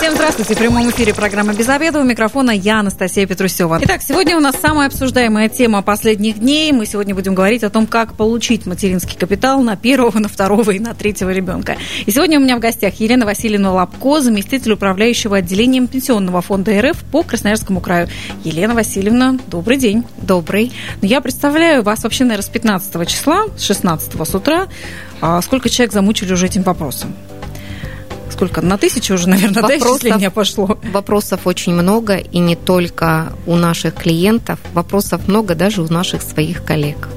Всем здравствуйте. В прямом эфире программа «Без обеда». У микрофона я, Анастасия Петрусева. Итак, сегодня у нас самая обсуждаемая тема последних дней. Мы сегодня будем говорить о том, как получить материнский капитал на первого, на второго и на третьего ребенка. И сегодня у меня в гостях Елена Васильевна Лобко, заместитель управляющего отделением Пенсионного фонда РФ по Красноярскому краю. Елена Васильевна, добрый день. Добрый. Ну, я представляю вас вообще, наверное, с 15 числа, с 16 с утра. А сколько человек замучили уже этим вопросом? Сколько? На тысячу уже, наверное, вопросов, да, пошло? Вопросов очень много, и не только у наших клиентов. Вопросов много даже у наших своих коллег.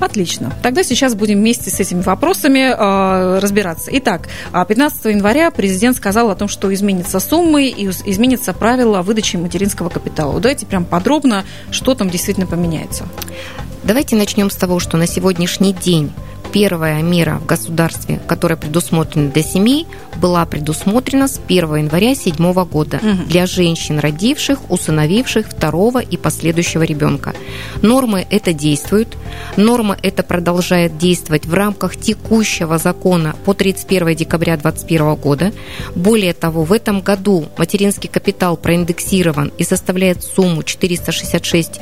Отлично. Тогда сейчас будем вместе с этими вопросами э, разбираться. Итак, 15 а, января президент сказал о том, что изменится суммы и изменится правила выдачи материнского капитала. Давайте прям подробно, что там действительно поменяется. Давайте начнем с того, что на сегодняшний день первая мера в государстве, которая предусмотрена для семей, была предусмотрена с 1 января 2007 года угу. для женщин, родивших, усыновивших второго и последующего ребенка. Нормы это действуют. Норма это продолжает действовать в рамках текущего закона по 31 декабря 2021 года. Более того, в этом году материнский капитал проиндексирован и составляет сумму 466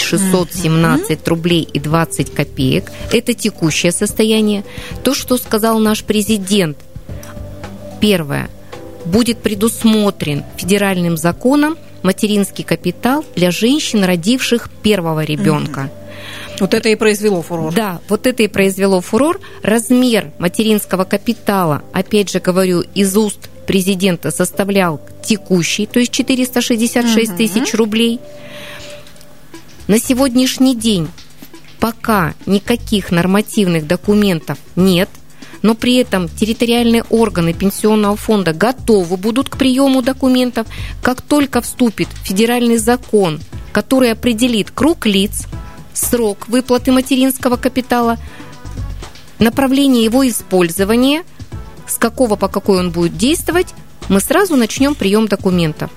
617 рублей и 20 копеек. Это текущее состояние. То, что сказал наш президент, первое, будет предусмотрен федеральным законом материнский капитал для женщин, родивших первого ребенка. Вот это и произвело фурор. Да, вот это и произвело фурор. Размер материнского капитала, опять же говорю, из уст президента составлял текущий, то есть 466 тысяч рублей. На сегодняшний день пока никаких нормативных документов нет, но при этом территориальные органы пенсионного фонда готовы будут к приему документов, как только вступит федеральный закон, который определит круг лиц, срок выплаты материнского капитала, направление его использования, с какого по какой он будет действовать, мы сразу начнем прием документов.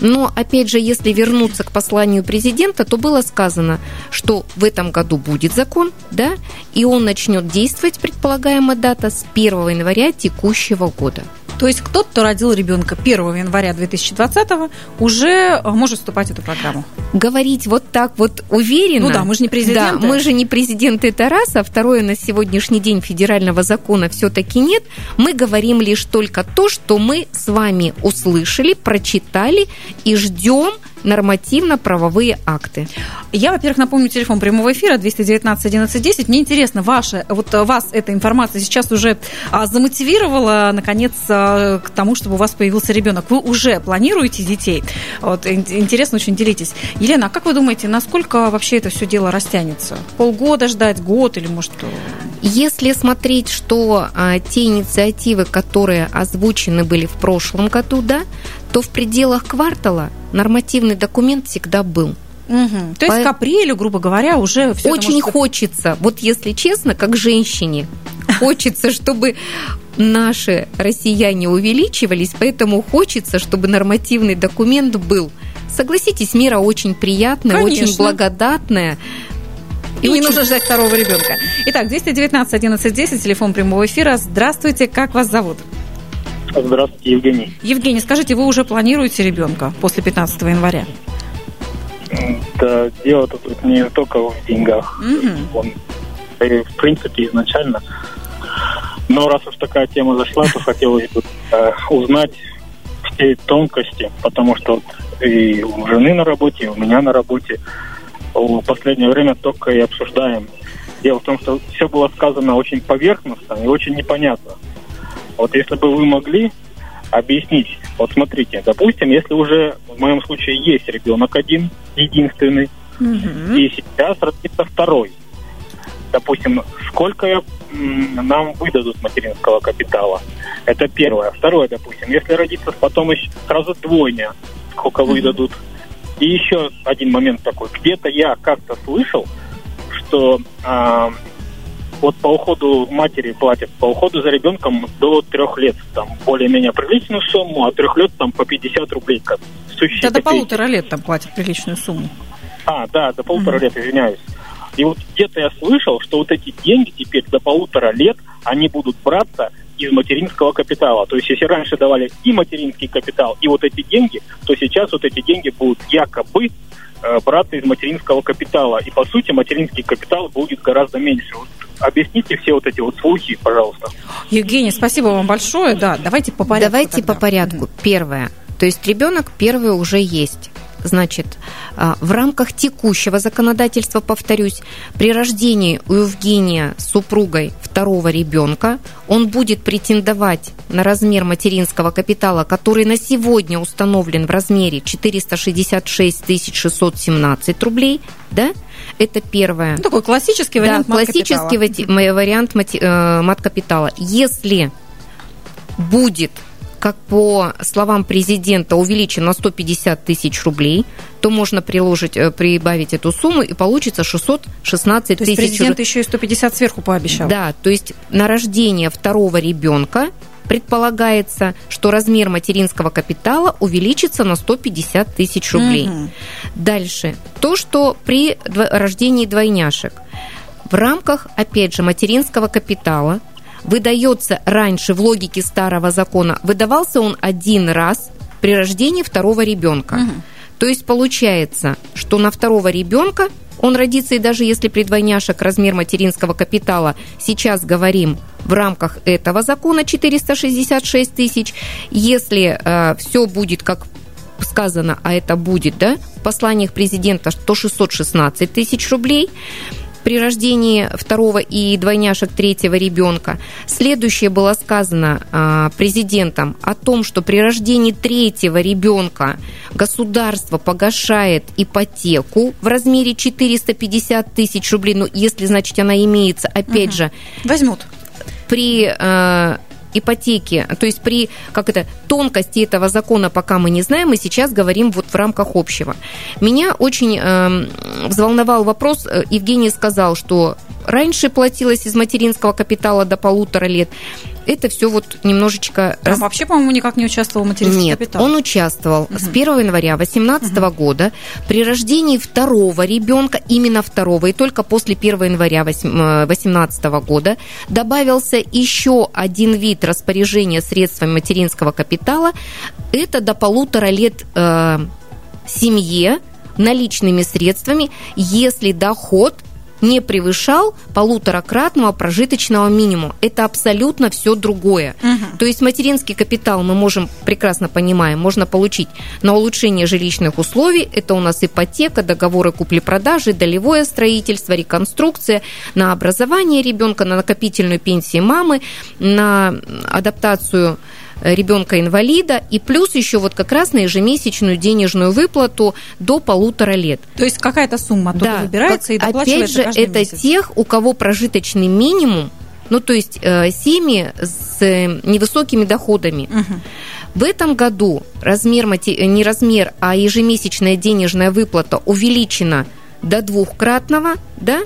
Но, опять же, если вернуться к посланию президента, то было сказано, что в этом году будет закон, да, и он начнет действовать, предполагаемая дата, с 1 января текущего года. То есть кто-то, кто родил ребенка 1 января 2020 уже э, может вступать в эту программу. Говорить вот так вот уверенно. Ну да, мы же не президенты. Да, мы же не президенты, это раз, а второе, на сегодняшний день федерального закона все-таки нет. Мы говорим лишь только то, что мы с вами услышали, прочитали и ждем нормативно-правовые акты. Я, во-первых, напомню телефон прямого эфира 219 11 10. Мне интересно, ваша, вот вас эта информация сейчас уже а, замотивировала, наконец, а, к тому, чтобы у вас появился ребенок. Вы уже планируете детей? Вот, интересно очень делитесь. Елена, а как вы думаете, насколько вообще это все дело растянется? Полгода ждать, год или может... Если смотреть, что а, те инициативы, которые озвучены были в прошлом году, да, то в пределах квартала нормативный документ всегда был. Угу. То есть По... к апрелю, грубо говоря, уже все Очень может... хочется, вот если честно, как женщине, хочется, чтобы наши россияне увеличивались, поэтому хочется, чтобы нормативный документ был. Согласитесь, мира очень приятная, Конечно. очень благодатная. И, не нужно ждать второго ребенка. Итак, 219 11 10, телефон прямого эфира. Здравствуйте, как вас зовут? Здравствуйте, Евгений. Евгений, скажите, вы уже планируете ребенка после 15 января? Да, дело тут не только в деньгах. Угу. Он, в принципе, изначально. Но раз уж такая тема зашла, то хотелось бы э, узнать все тонкости, потому что и у жены на работе, и у меня на работе в последнее время только и обсуждаем. Дело в том, что все было сказано очень поверхностно и очень непонятно. Вот если бы вы могли объяснить, вот смотрите, допустим, если уже в моем случае есть ребенок один, единственный, угу. и сейчас родится второй, допустим, сколько нам выдадут материнского капитала? Это первое. Второе, допустим, если родится потом еще сразу двойня, сколько угу. выдадут? И еще один момент такой. Где-то я как-то слышал, что а, вот по уходу матери платят, по уходу за ребенком до трех лет, там, более-менее приличную сумму, а трех лет там по 50 рублей. Как да до полутора лет там платят приличную сумму. А, да, до полутора mm-hmm. лет, извиняюсь. И вот где-то я слышал, что вот эти деньги теперь до полутора лет, они будут браться из материнского капитала. То есть, если раньше давали и материнский капитал, и вот эти деньги, то сейчас вот эти деньги будут якобы э, браться из материнского капитала. И, по сути, материнский капитал будет гораздо меньше. Вот объясните все вот эти вот слухи, пожалуйста. Евгений, спасибо вам большое. Да, давайте по порядку. Давайте тогда. по порядку. Первое. То есть ребенок первый уже есть. Значит, а, в рамках текущего законодательства, повторюсь, при рождении у Евгения с супругой второго ребенка он будет претендовать на размер материнского капитала, который на сегодня установлен в размере 466 617 рублей, да? Это первое. Ну, такой классический вариант да, классический вариант э, мат-капитала. Если будет как по словам президента увеличен на 150 тысяч рублей, то можно приложить, э, прибавить эту сумму, и получится 616 тысяч. президент еще и 150 сверху пообещал. Да, то есть на рождение второго ребенка предполагается, что размер материнского капитала увеличится на 150 тысяч рублей. Угу. Дальше. То, что при рождении двойняшек в рамках, опять же, материнского капитала выдается раньше в логике старого закона, выдавался он один раз при рождении второго ребенка. Угу. То есть получается, что на второго ребенка он родится, и даже если при двойняшек размер материнского капитала сейчас говорим в рамках этого закона 466 тысяч, если э, все будет как сказано, а это будет, да, в посланиях президента, то 616 тысяч рублей, при рождении второго и двойняшек третьего ребенка. Следующее было сказано а, президентом о том, что при рождении третьего ребенка государство погашает ипотеку в размере 450 тысяч рублей. Ну, если, значит, она имеется, опять угу. же... Возьмут. При э, ипотеки, то есть при как это, тонкости этого закона пока мы не знаем, мы сейчас говорим вот в рамках общего. Меня очень э, взволновал вопрос, э, Евгений сказал, что раньше платилось из материнского капитала до полутора лет, это все вот немножечко... А раз... вообще, по-моему, никак не участвовал в материнском Нет, капитале. он участвовал угу. с 1 января 2018 угу. года при рождении второго ребенка, именно второго, и только после 1 января 2018 э, года добавился еще один вид распоряжения средствами материнского капитала. Это до полутора лет э, семье наличными средствами, если доход не превышал полуторакратного прожиточного минимума. Это абсолютно все другое. Угу. То есть материнский капитал мы можем, прекрасно понимаем, можно получить на улучшение жилищных условий. Это у нас ипотека, договоры купли-продажи, долевое строительство, реконструкция, на образование ребенка, на накопительную пенсию мамы, на адаптацию ребенка-инвалида, и плюс еще вот как раз на ежемесячную денежную выплату до полутора лет. То есть какая-то сумма да, выбирается как, и доплачивается Опять же, это месяц. тех, у кого прожиточный минимум, ну то есть э, семьи с э, невысокими доходами. Угу. В этом году размер, не размер, а ежемесячная денежная выплата увеличена до двухкратного, да,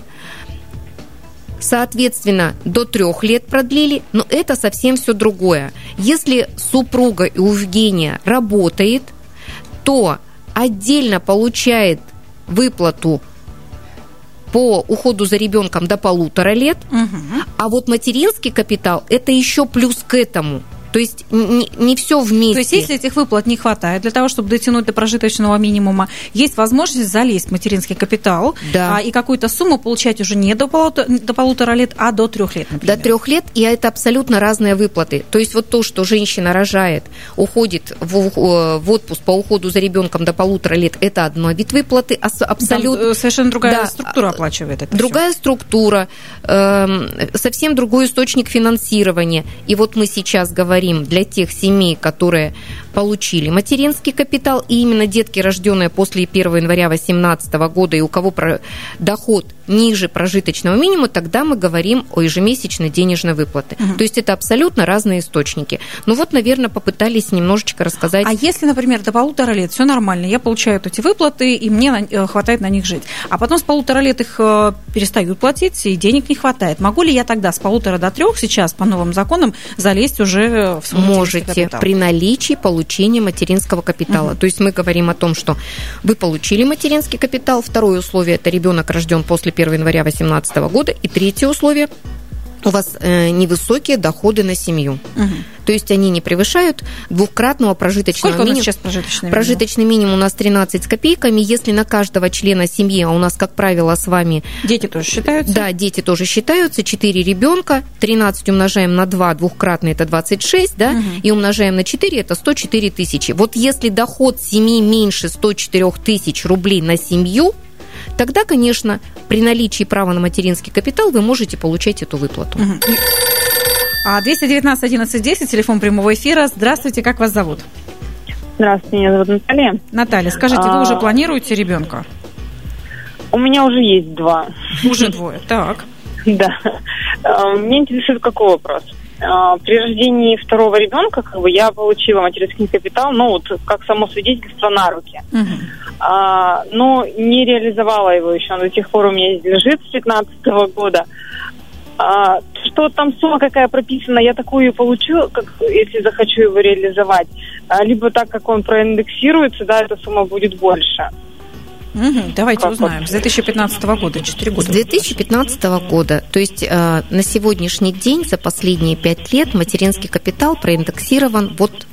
Соответственно, до трех лет продлили, но это совсем все другое. Если супруга у Евгения работает, то отдельно получает выплату по уходу за ребенком до полутора лет, угу. а вот материнский капитал это еще плюс к этому. То есть не, не все вместе. То есть если этих выплат не хватает для того, чтобы дотянуть до прожиточного минимума, есть возможность залезть в материнский капитал да. а, и какую-то сумму получать уже не до полутора, до полутора лет, а до трех лет, например. До трех лет, и это абсолютно разные выплаты. То есть вот то, что женщина рожает, уходит в, в отпуск по уходу за ребенком до полутора лет, это одно вид выплаты, абсолютно... Там совершенно другая да, структура оплачивает это Другая все. структура, э, совсем другой источник финансирования. И вот мы сейчас говорим говорим для тех семей, которые получили материнский капитал, и именно детки, рожденные после 1 января 2018 года, и у кого доход ниже прожиточного минимума, тогда мы говорим о ежемесячной денежной выплате. Угу. То есть это абсолютно разные источники. Ну вот, наверное, попытались немножечко рассказать. А если, например, до полутора лет все нормально, я получаю эти выплаты, и мне э, хватает на них жить, а потом с полутора лет их э, перестают платить, и денег не хватает, могу ли я тогда с полутора до трех сейчас по новым законам залезть уже в свой Можете при наличии получения получения материнского капитала. Угу. То есть мы говорим о том, что вы получили материнский капитал, второе условие – это ребенок рожден после 1 января 2018 года, и третье условие – у вас э, невысокие доходы на семью. Угу. То есть они не превышают двухкратного прожиточного Сколько минимума. сейчас прожиточный Прожиточный минимум у нас 13 с копейками. Если на каждого члена семьи, а у нас, как правило, с вами... Дети тоже считаются? Да, дети тоже считаются. 4 ребенка, 13 умножаем на 2, двухкратный это 26, да, угу. и умножаем на 4, это 104 тысячи. Вот если доход семьи меньше 104 тысяч рублей на семью, тогда, конечно, при наличии права на материнский капитал вы можете получать эту выплату. А 219 11 10, телефон прямого эфира. Здравствуйте, как вас зовут? Здравствуйте, меня зовут Наталья. Наталья, скажите, вы уже а, планируете ребенка? У меня уже есть два. Уже двое, так. Да. А, меня интересует какой вопрос. А, при рождении второго ребенка как бы, я получила материнский капитал, ну вот как само свидетельство на руки. Угу. А, но не реализовала его еще, он до сих пор у меня лежит с 2015 года. А, что там сумма какая прописана, я такую получу, как, если захочу его реализовать. А, либо так как он проиндексируется, да, эта сумма будет больше. Угу, давайте как узнаем. С 2015 года, 4 года. С 2015 года. То есть э, на сегодняшний день, за последние 5 лет, материнский капитал проиндексирован вот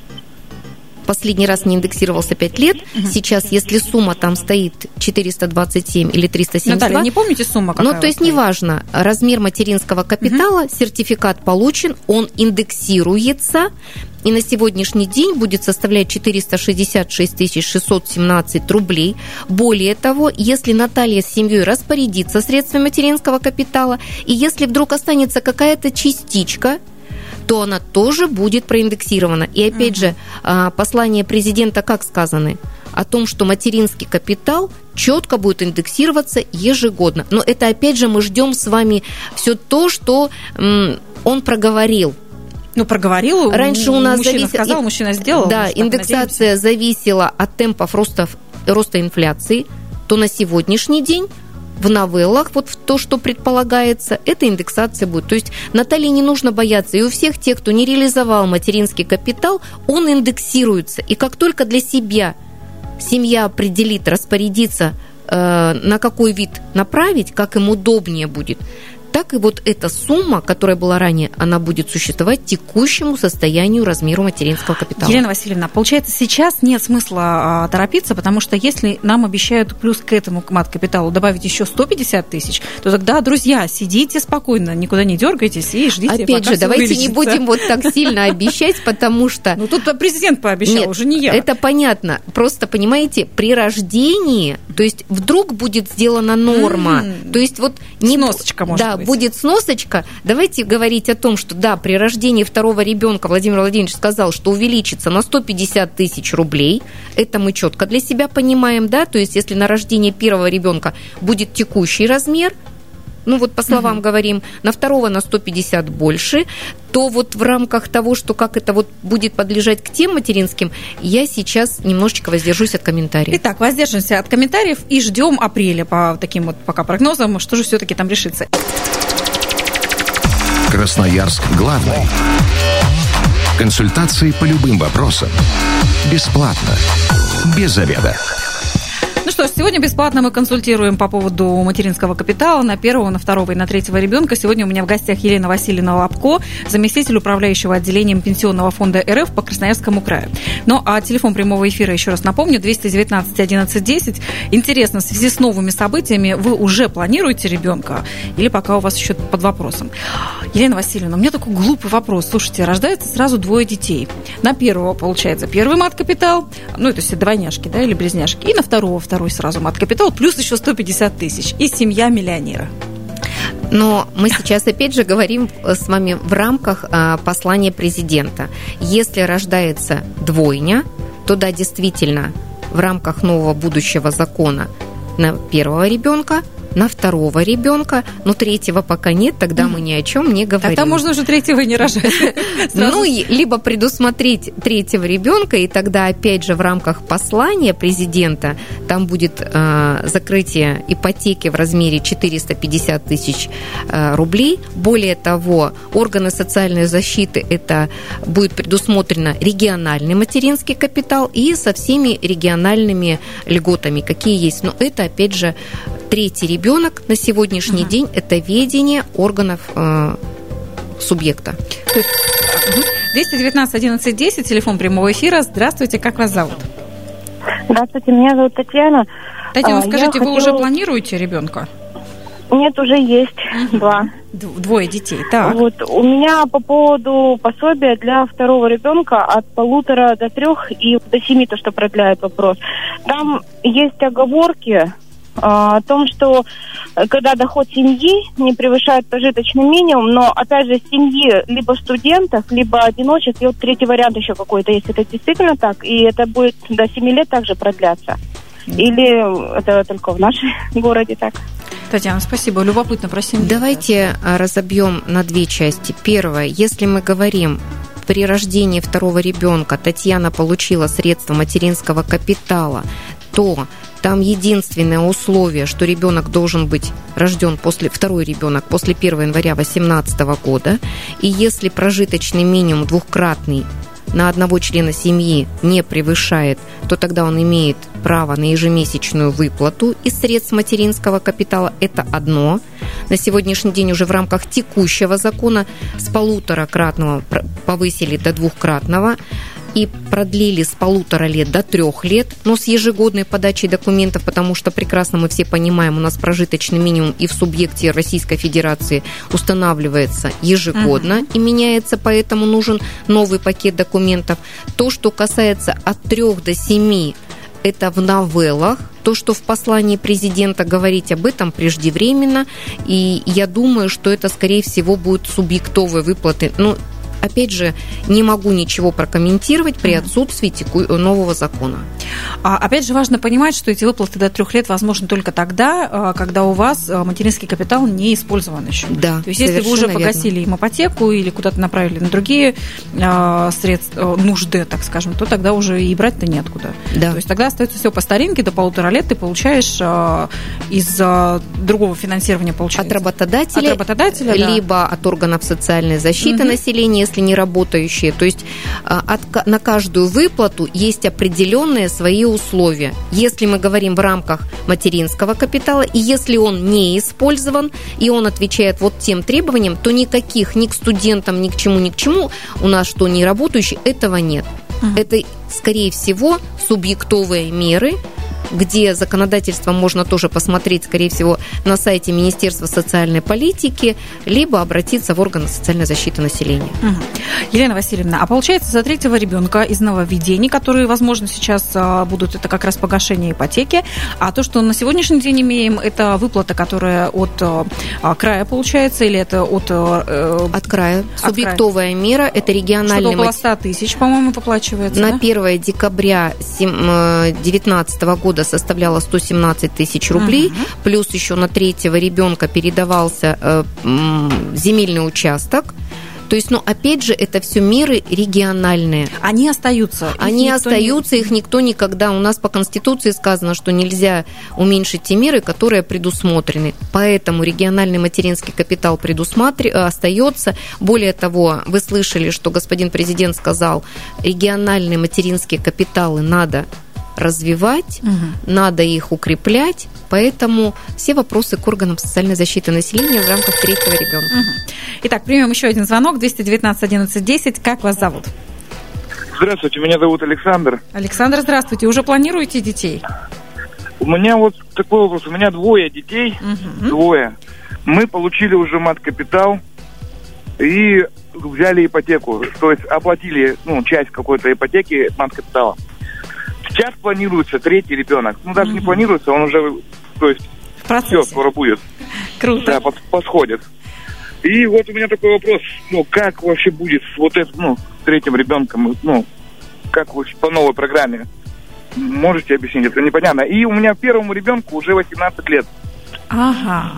последний раз не индексировался 5 лет. Угу. Сейчас, если сумма там стоит 427 или 372... Наталья, не помните сумма какая? Ну, то есть, неважно, размер материнского капитала, угу. сертификат получен, он индексируется, и на сегодняшний день будет составлять 466 617 рублей. Более того, если Наталья с семьей распорядится средствами материнского капитала, и если вдруг останется какая-то частичка, то она тоже будет проиндексирована. И опять угу. же, а, послание президента как сказаны? О том, что материнский капитал четко будет индексироваться ежегодно. Но это опять же мы ждем с вами все то, что он проговорил. Ну, проговорил. Раньше у нас мужчина сказал, мужчина сделал. Да, индексация надеемся. зависела от темпов роста, роста инфляции, то на сегодняшний день в новеллах, вот то, что предполагается, эта индексация будет. То есть Наталье не нужно бояться. И у всех тех, кто не реализовал материнский капитал, он индексируется. И как только для себя семья определит, распорядится, э, на какой вид направить, как им удобнее будет, так и вот эта сумма, которая была ранее, она будет существовать текущему состоянию размеру материнского капитала. Елена Васильевна, получается, сейчас нет смысла а, торопиться, потому что если нам обещают плюс к этому мат-капиталу добавить еще 150 тысяч, то тогда, друзья, сидите спокойно, никуда не дергайтесь и ждите, Опять же, давайте вылечится. не будем вот так сильно обещать, потому что... Ну, тут президент пообещал, нет, уже не я. это понятно. Просто, понимаете, при рождении, то есть вдруг будет сделана норма, то есть вот... Не... Сносочка, может да, быть. будет сносочка. Давайте говорить о том, что да, при рождении второго ребенка Владимир Владимирович сказал, что увеличится на 150 тысяч рублей. Это мы четко для себя понимаем, да, то есть если на рождение первого ребенка будет текущий размер, ну вот по словам угу. говорим, на второго на 150 больше, то вот в рамках того, что как это вот будет подлежать к тем материнским, я сейчас немножечко воздержусь от комментариев. Итак, воздержимся от комментариев и ждем апреля по таким вот пока прогнозам, что же все-таки там решится. Красноярск главный. Консультации по любым вопросам. Бесплатно. Без заведа. Ну что ж, сегодня бесплатно мы консультируем по поводу материнского капитала на первого, на второго и на третьего ребенка. Сегодня у меня в гостях Елена Васильевна Лапко, заместитель управляющего отделением Пенсионного фонда РФ по Красноярскому краю. Ну а телефон прямого эфира, еще раз напомню, 219 11 10. Интересно, в связи с новыми событиями вы уже планируете ребенка или пока у вас еще под вопросом? Елена Васильевна, у меня такой глупый вопрос. Слушайте, рождается сразу двое детей. На первого, получается, первый мат-капитал, ну, это все двойняшки, да, или близняшки, и на второго, второго второй сразу мат-капитал, плюс еще 150 тысяч. И семья миллионера. Но мы сейчас опять же говорим с вами в рамках а, послания президента. Если рождается двойня, то да, действительно, в рамках нового будущего закона на первого ребенка на второго ребенка, но третьего пока нет, тогда мы ни о чем не говорим. Тогда можно уже третьего не рожать. Ну, либо предусмотреть третьего ребенка, и тогда, опять же, в рамках послания президента там будет э, закрытие ипотеки в размере 450 тысяч э, рублей. Более того, органы социальной защиты это будет предусмотрено региональный материнский капитал и со всеми региональными льготами, какие есть. Но это, опять же, третий ребенок на сегодняшний угу. день это ведение органов э, субъекта. 219 11 10, телефон прямого эфира. Здравствуйте, как вас зовут? Здравствуйте, меня зовут Татьяна. Татьяна, а, скажите, вы хотела... уже планируете ребенка? Нет, уже есть угу. два. Двое детей, так. Вот у меня по поводу пособия для второго ребенка от полутора до трех и до семи, то, что продляет вопрос. Там есть оговорки, о том, что э, когда доход семьи не превышает прожиточный минимум, но, опять же, семьи либо студентов, либо одиночек, и вот третий вариант еще какой-то, если это действительно так, и это будет до 7 лет также продляться. Или это только в нашем городе так? Татьяна, спасибо. Любопытно про семью. Давайте а, разобьем на две части. Первое, если мы говорим при рождении второго ребенка Татьяна получила средства материнского капитала, то там единственное условие, что ребенок должен быть рожден после, второй ребенок после 1 января 2018 года. И если прожиточный минимум двухкратный на одного члена семьи не превышает, то тогда он имеет право на ежемесячную выплату из средств материнского капитала. Это одно. На сегодняшний день уже в рамках текущего закона с полуторакратного повысили до двухкратного и продлили с полутора лет до трех лет, но с ежегодной подачей документов, потому что прекрасно мы все понимаем, у нас прожиточный минимум и в субъекте Российской Федерации устанавливается ежегодно uh-huh. и меняется, поэтому нужен новый пакет документов. То, что касается от трех до семи это в новеллах. То, что в послании президента говорить об этом преждевременно. И я думаю, что это, скорее всего, будут субъектовые выплаты. Ну, опять же, не могу ничего прокомментировать при отсутствии нового закона. А, опять же, важно понимать, что эти выплаты до трех лет возможны только тогда, а, когда у вас а, материнский капитал не использован еще. Да, То есть, если вы уже погасили верно. им ипотеку или куда-то направили на другие а, средства, нужды, так скажем, то тогда уже и брать-то неоткуда. Да. То есть, тогда остается все по старинке, до полутора лет ты получаешь а, из а, другого финансирования получается. От работодателя, от работодателя либо да. от органов социальной защиты угу. населения, если не работающие. То есть а, от, на каждую выплату есть определенные свои условия. Если мы говорим в рамках материнского капитала, и если он не использован, и он отвечает вот тем требованиям, то никаких ни к студентам, ни к чему, ни к чему у нас что не работающий, этого нет. Угу. Это, скорее всего, субъектовые меры, где законодательство можно тоже посмотреть, скорее всего, на сайте Министерства социальной политики, либо обратиться в органы социальной защиты населения. Угу. Елена Васильевна, а получается, за третьего ребенка из нововведений, которые, возможно, сейчас а, будут, это как раз погашение ипотеки, а то, что на сегодняшний день имеем, это выплата, которая от а, края получается, или это от... Э, от края. От Субъектовая края. мера, это региональный... Что-то около 100 тысяч, по-моему, поплачивается. На да? 1 декабря 2019 э, года года составляла 117 тысяч рублей, угу. плюс еще на третьего ребенка передавался э, земельный участок. То есть, ну, опять же, это все меры региональные. Они остаются. Они остаются, не... их никто никогда. У нас по Конституции сказано, что нельзя уменьшить те меры, которые предусмотрены. Поэтому региональный материнский капитал предусмотр... Э, остается. Более того, вы слышали, что господин президент сказал, региональные материнские капиталы надо развивать, угу. надо их укреплять, поэтому все вопросы к органам социальной защиты населения в рамках третьего ребенка. Угу. Итак, примем еще один звонок, 219 11 10. Как вас зовут? Здравствуйте, меня зовут Александр. Александр, здравствуйте. Уже планируете детей? У меня вот такой вопрос. У меня двое детей, угу. двое. Мы получили уже мат-капитал и взяли ипотеку. То есть оплатили ну, часть какой-то ипотеки мат-капитала. Сейчас планируется третий ребенок. Ну, даже угу. не планируется, он уже, то есть, все скоро будет. Круто. Да, под, подходит. И вот у меня такой вопрос, ну, как вообще будет с вот этим, ну, третьим ребенком, ну, как вообще по новой программе? Можете объяснить? Это непонятно. И у меня первому ребенку уже 18 лет. Ага.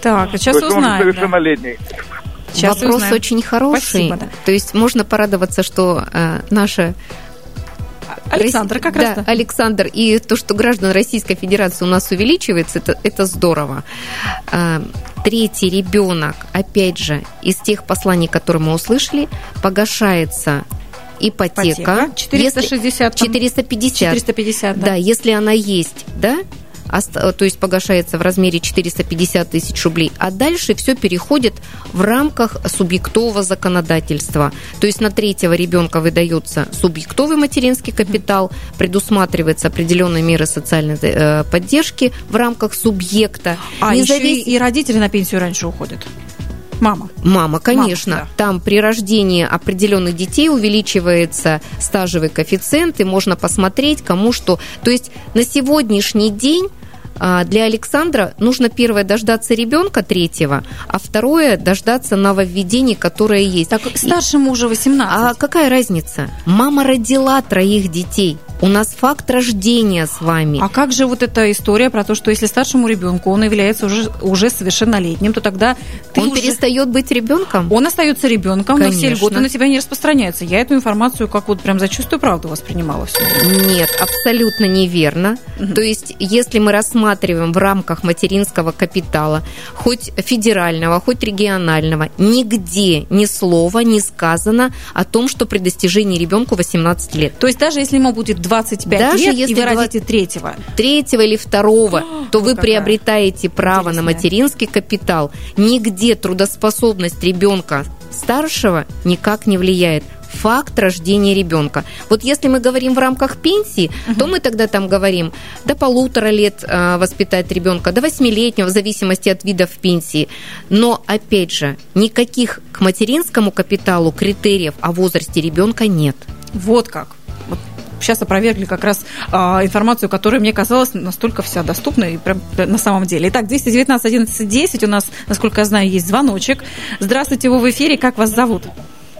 Так, а сейчас узнаем. он совершеннолетний. Сейчас Вопрос узнаем. очень хороший. Спасибо, да. То есть можно порадоваться, что э, наша Александр, как раз да. Александр, и то, что граждан Российской Федерации у нас увеличивается, это, это здорово. А, Третий ребенок, опять же, из тех посланий, которые мы услышали, погашается ипотека. Ипотека. 460 там. 450. 450, да. Да, если она есть, да, то есть погашается в размере 450 тысяч рублей, а дальше все переходит в рамках субъектового законодательства. То есть на третьего ребенка выдается субъектовый материнский капитал, предусматривается определенные меры социальной э, поддержки в рамках субъекта. А, еще Независ- и, и родители на пенсию раньше уходят. Мама. Мама, конечно. Мама, да. Там при рождении определенных детей увеличивается стажевый коэффициент, и можно посмотреть, кому что. То есть на сегодняшний день для Александра нужно первое дождаться ребенка третьего, а второе дождаться нововведений, которое есть. Так, старшему уже 18. А какая разница? Мама родила троих детей. У нас факт рождения с вами. А как же вот эта история про то, что если старшему ребенку он является уже, уже совершеннолетним, то тогда ты Он уже- перестает быть ребенком? Он остается ребенком, но все Конечно. льготы на тебя не распространяются. Я эту информацию как вот прям за чувствую правду воспринимала все. Нет, абсолютно неверно. То есть, если мы рассматриваем в рамках материнского капитала, хоть федерального, хоть регионального, нигде ни слова не сказано о том, что при достижении ребенку 18 лет. То есть даже если ему будет 25 Даже лет, и если вы два- родите третьего, третьего или второго, то вот вы какая приобретаете право на интересная. материнский капитал. Нигде трудоспособность ребенка старшего никак не влияет. Факт рождения ребенка. Вот если мы говорим в рамках пенсии, то мы тогда там говорим до полутора лет э, воспитать ребенка, до восьмилетнего, в зависимости от видов пенсии. Но, опять же, никаких к материнскому капиталу критериев о возрасте ребенка нет. вот как. Сейчас опровергли как раз а, информацию, которая мне казалась настолько вся доступна и прям на самом деле. Итак, 219 11 10 у нас, насколько я знаю, есть звоночек. Здравствуйте, вы в эфире, как вас зовут?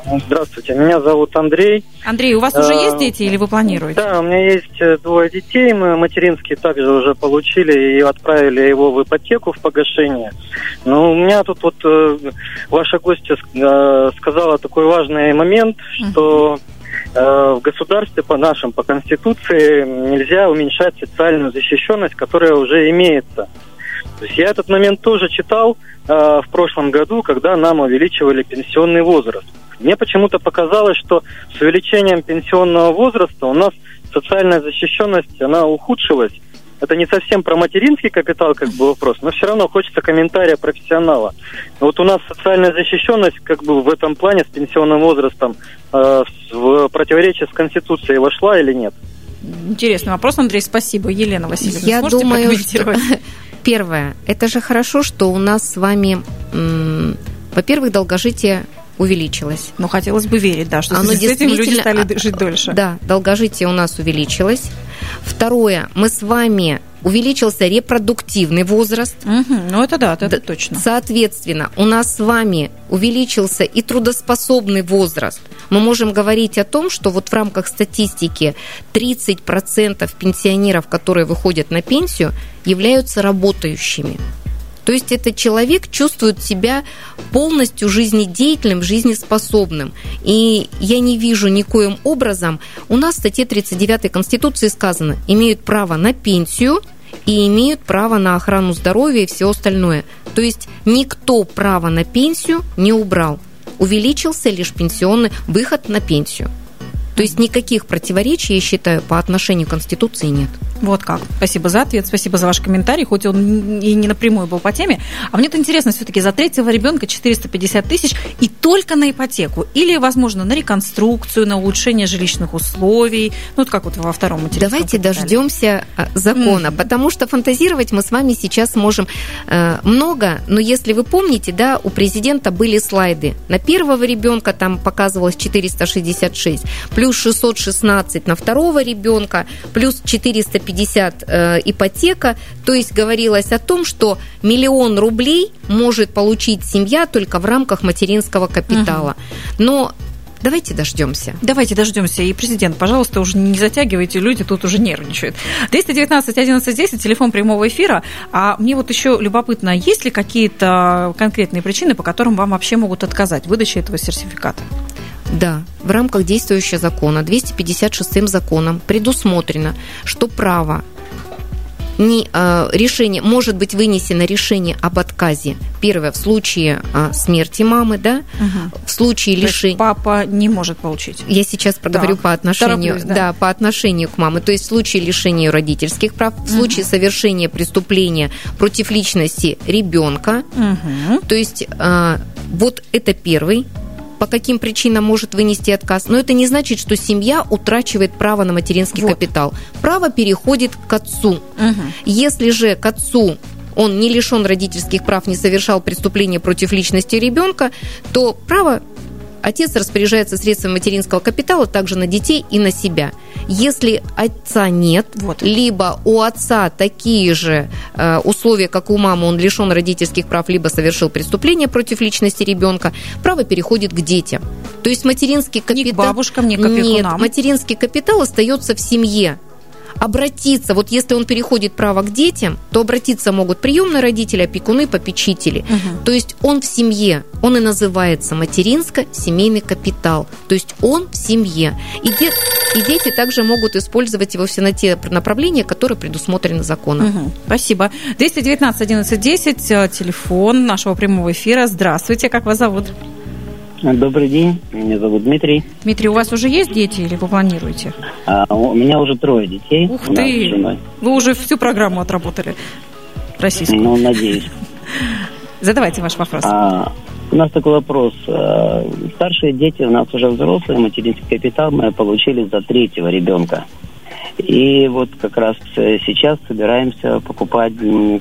Здравствуйте, меня зовут Андрей. Андрей, у вас уже А, есть дети или вы планируете? Да, у меня есть э, двое детей, мы материнские также уже получили и отправили его в ипотеку в погашение. Но у меня тут вот э, ваша гостья э, сказала такой важный момент, что э, в государстве по нашим, по Конституции нельзя уменьшать социальную защищенность, которая уже имеется. То есть я этот момент тоже читал э, в прошлом году, когда нам увеличивали пенсионный возраст. Мне почему-то показалось, что с увеличением пенсионного возраста у нас социальная защищенность, она ухудшилась. Это не совсем про материнский капитал как бы вопрос, но все равно хочется комментария профессионала. Вот у нас социальная защищенность как бы в этом плане с пенсионным возрастом э, в противоречие с Конституцией вошла или нет? Интересный вопрос, Андрей, спасибо. Елена Васильевна, Я сможете думаю, прокомментировать? что первое, это же хорошо, что у нас с вами, во-первых, долгожитие увеличилось. Ну, хотелось бы верить, да, что Оно с этим люди стали а, жить дольше. Да, долгожитие у нас увеличилось. Второе, мы с вами увеличился репродуктивный возраст. Мгм, ну, это да, это Да, точно. Соответственно, у нас с вами увеличился и трудоспособный возраст. Мы можем говорить о том, что вот в рамках статистики 30% пенсионеров, которые выходят на пенсию, являются работающими. То есть этот человек чувствует себя полностью жизнедеятельным, жизнеспособным. И я не вижу никоим образом, у нас в статье 39 Конституции сказано, имеют право на пенсию и имеют право на охрану здоровья и все остальное. То есть никто право на пенсию не убрал. Увеличился лишь пенсионный выход на пенсию. То есть никаких противоречий, я считаю, по отношению к Конституции нет. Вот как. Спасибо за ответ, спасибо за ваш комментарий, хоть он и не напрямую был по теме. А мне-то интересно, все-таки за третьего ребенка 450 тысяч и только на ипотеку? Или, возможно, на реконструкцию, на улучшение жилищных условий? Ну, вот как вот во втором материнском Давайте дождемся а, закона, потому что фантазировать мы с вами сейчас можем э, много, но если вы помните, да, у президента были слайды. На первого ребенка там показывалось 466, плюс 616 на второго ребенка, плюс 450 э, ипотека. То есть говорилось о том, что миллион рублей может получить семья только в рамках материнского капитала. Но Давайте дождемся. Давайте дождемся. И президент, пожалуйста, уже не затягивайте, люди тут уже нервничают. 219 11 10, телефон прямого эфира. А мне вот еще любопытно, есть ли какие-то конкретные причины, по которым вам вообще могут отказать в выдаче этого сертификата? Да, в рамках действующего закона, 256 законом предусмотрено, что право не, э, решение, может быть вынесено решение об отказе. Первое, в случае э, смерти мамы, да, угу. в случае лишения... папа не может получить. Я сейчас проговорю так, по отношению, да. да, по отношению к маме. То есть в случае лишения родительских прав, в случае совершения преступления против личности ребенка. Угу. То есть э, вот это первый по каким причинам может вынести отказ, но это не значит, что семья утрачивает право на материнский вот. капитал. Право переходит к отцу. Угу. Если же к отцу он не лишен родительских прав, не совершал преступления против личности ребенка, то право отец распоряжается средствами материнского капитала также на детей и на себя. Если отца нет, вот. либо у отца такие же э, условия, как у мамы, он лишен родительских прав, либо совершил преступление против личности ребенка, право переходит к детям. То есть материнский капитал... Не к бабушкам, не к опекунам. Нет, материнский капитал остается в семье обратиться, вот если он переходит право к детям, то обратиться могут приемные родители, опекуны, попечители. Угу. То есть он в семье, он и называется материнско-семейный капитал. То есть он в семье. И, де, и дети также могут использовать его все на те направления, которые предусмотрены законом. Угу. Спасибо. 219 11 10, телефон нашего прямого эфира. Здравствуйте, как вас зовут? Добрый день, меня зовут Дмитрий. Дмитрий, у вас уже есть дети или вы планируете? А, у меня уже трое детей. Ух ты! Вы уже всю программу отработали российскую. Ну, надеюсь. Задавайте ваш вопрос. А, у нас такой вопрос. А, старшие дети у нас уже взрослые, материнский капитал мы получили за третьего ребенка. И вот как раз э, сейчас собираемся покупать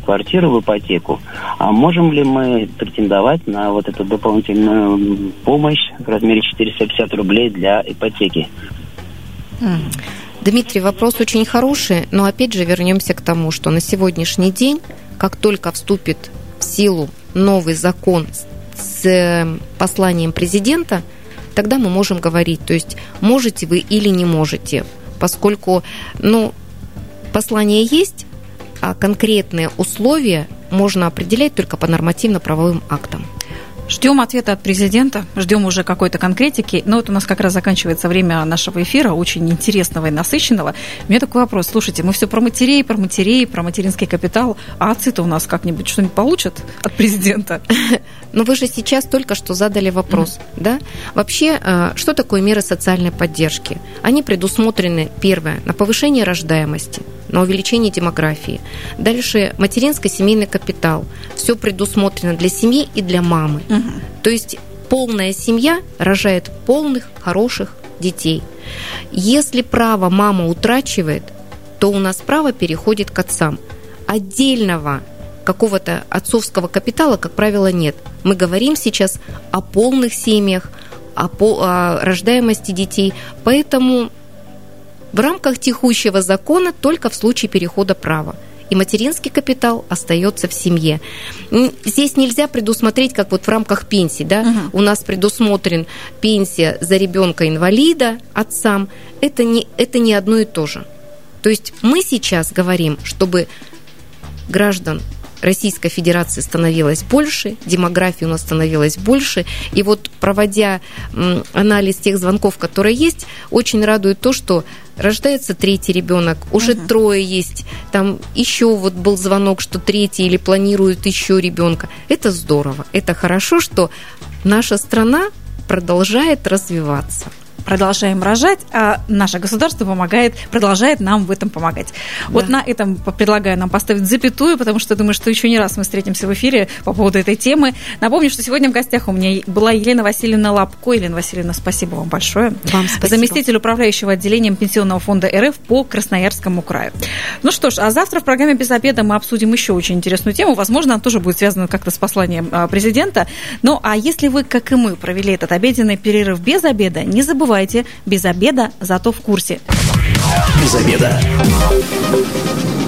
квартиру в ипотеку. А можем ли мы претендовать на вот эту дополнительную помощь в размере 450 рублей для ипотеки? Дмитрий, вопрос очень хороший, но опять же вернемся к тому, что на сегодняшний день, как только вступит в силу новый закон с э, посланием президента, тогда мы можем говорить, то есть можете вы или не можете поскольку, ну, послание есть, а конкретные условия можно определять только по нормативно-правовым актам. Ждем ответа от президента, ждем уже какой-то конкретики. Но вот у нас как раз заканчивается время нашего эфира, очень интересного и насыщенного. У меня такой вопрос. Слушайте, мы все про матерей, про матерей, про материнский капитал, а отцы-то у нас как-нибудь что-нибудь получат от президента? Но вы же сейчас только что задали вопрос, да? Вообще, э, что такое меры социальной поддержки? Они предусмотрены, первое, на повышение рождаемости, на увеличение демографии. Дальше материнско-семейный капитал. Все предусмотрено для семьи и для мамы. Угу. То есть полная семья рожает полных, хороших детей. Если право мама утрачивает, то у нас право переходит к отцам. Отдельного какого-то отцовского капитала, как правило, нет. Мы говорим сейчас о полных семьях, о, по, о рождаемости детей. Поэтому в рамках текущего закона только в случае перехода права. И материнский капитал остается в семье. Здесь нельзя предусмотреть, как вот в рамках пенсии, да, угу. у нас предусмотрен пенсия за ребенка инвалида отцам. Это не, это не одно и то же. То есть мы сейчас говорим, чтобы граждан Российской Федерации становилось больше, демографии у нас становилось больше. И вот проводя анализ тех звонков, которые есть, очень радует то, что рождается третий ребенок, уже угу. трое есть, там еще вот был звонок, что третий или планируют еще ребенка. Это здорово, это хорошо, что наша страна продолжает развиваться продолжаем рожать, а наше государство помогает, продолжает нам в этом помогать. Да. Вот на этом предлагаю нам поставить запятую, потому что думаю, что еще не раз мы встретимся в эфире по поводу этой темы. Напомню, что сегодня в гостях у меня была Елена Васильевна Лапко. Елена Васильевна, спасибо вам большое. Вам спасибо. Заместитель управляющего отделением Пенсионного фонда РФ по Красноярскому краю. Ну что ж, а завтра в программе «Без обеда» мы обсудим еще очень интересную тему. Возможно, она тоже будет связана как-то с посланием а, президента. Ну, а если вы, как и мы, провели этот обеденный перерыв без обеда, не забывайте забывайте, без обеда зато в курсе. Без обеда.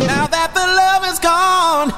Now that the love is gone.